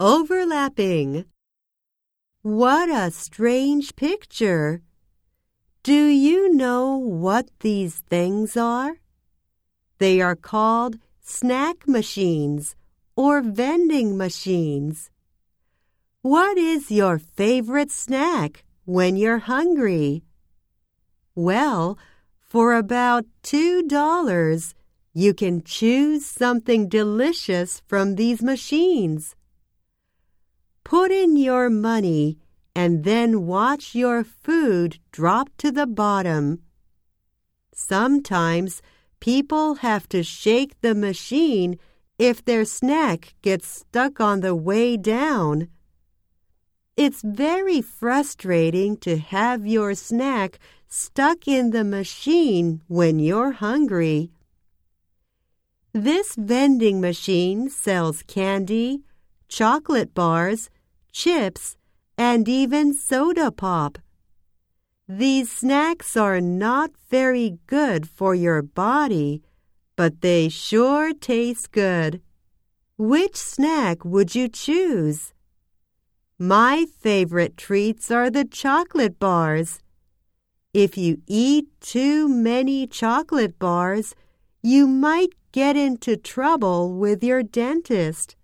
overlapping. What a strange picture! Do you know what these things are? They are called snack machines or vending machines. What is your favorite snack when you're hungry? Well, for about two dollars, you can choose something delicious from these machines. Put in your money and then watch your food drop to the bottom. Sometimes people have to shake the machine if their snack gets stuck on the way down. It's very frustrating to have your snack stuck in the machine when you're hungry. This vending machine sells candy, chocolate bars, chips, and even soda pop. These snacks are not very good for your body, but they sure taste good. Which snack would you choose? My favorite treats are the chocolate bars. If you eat too many chocolate bars, you might get into trouble with your dentist.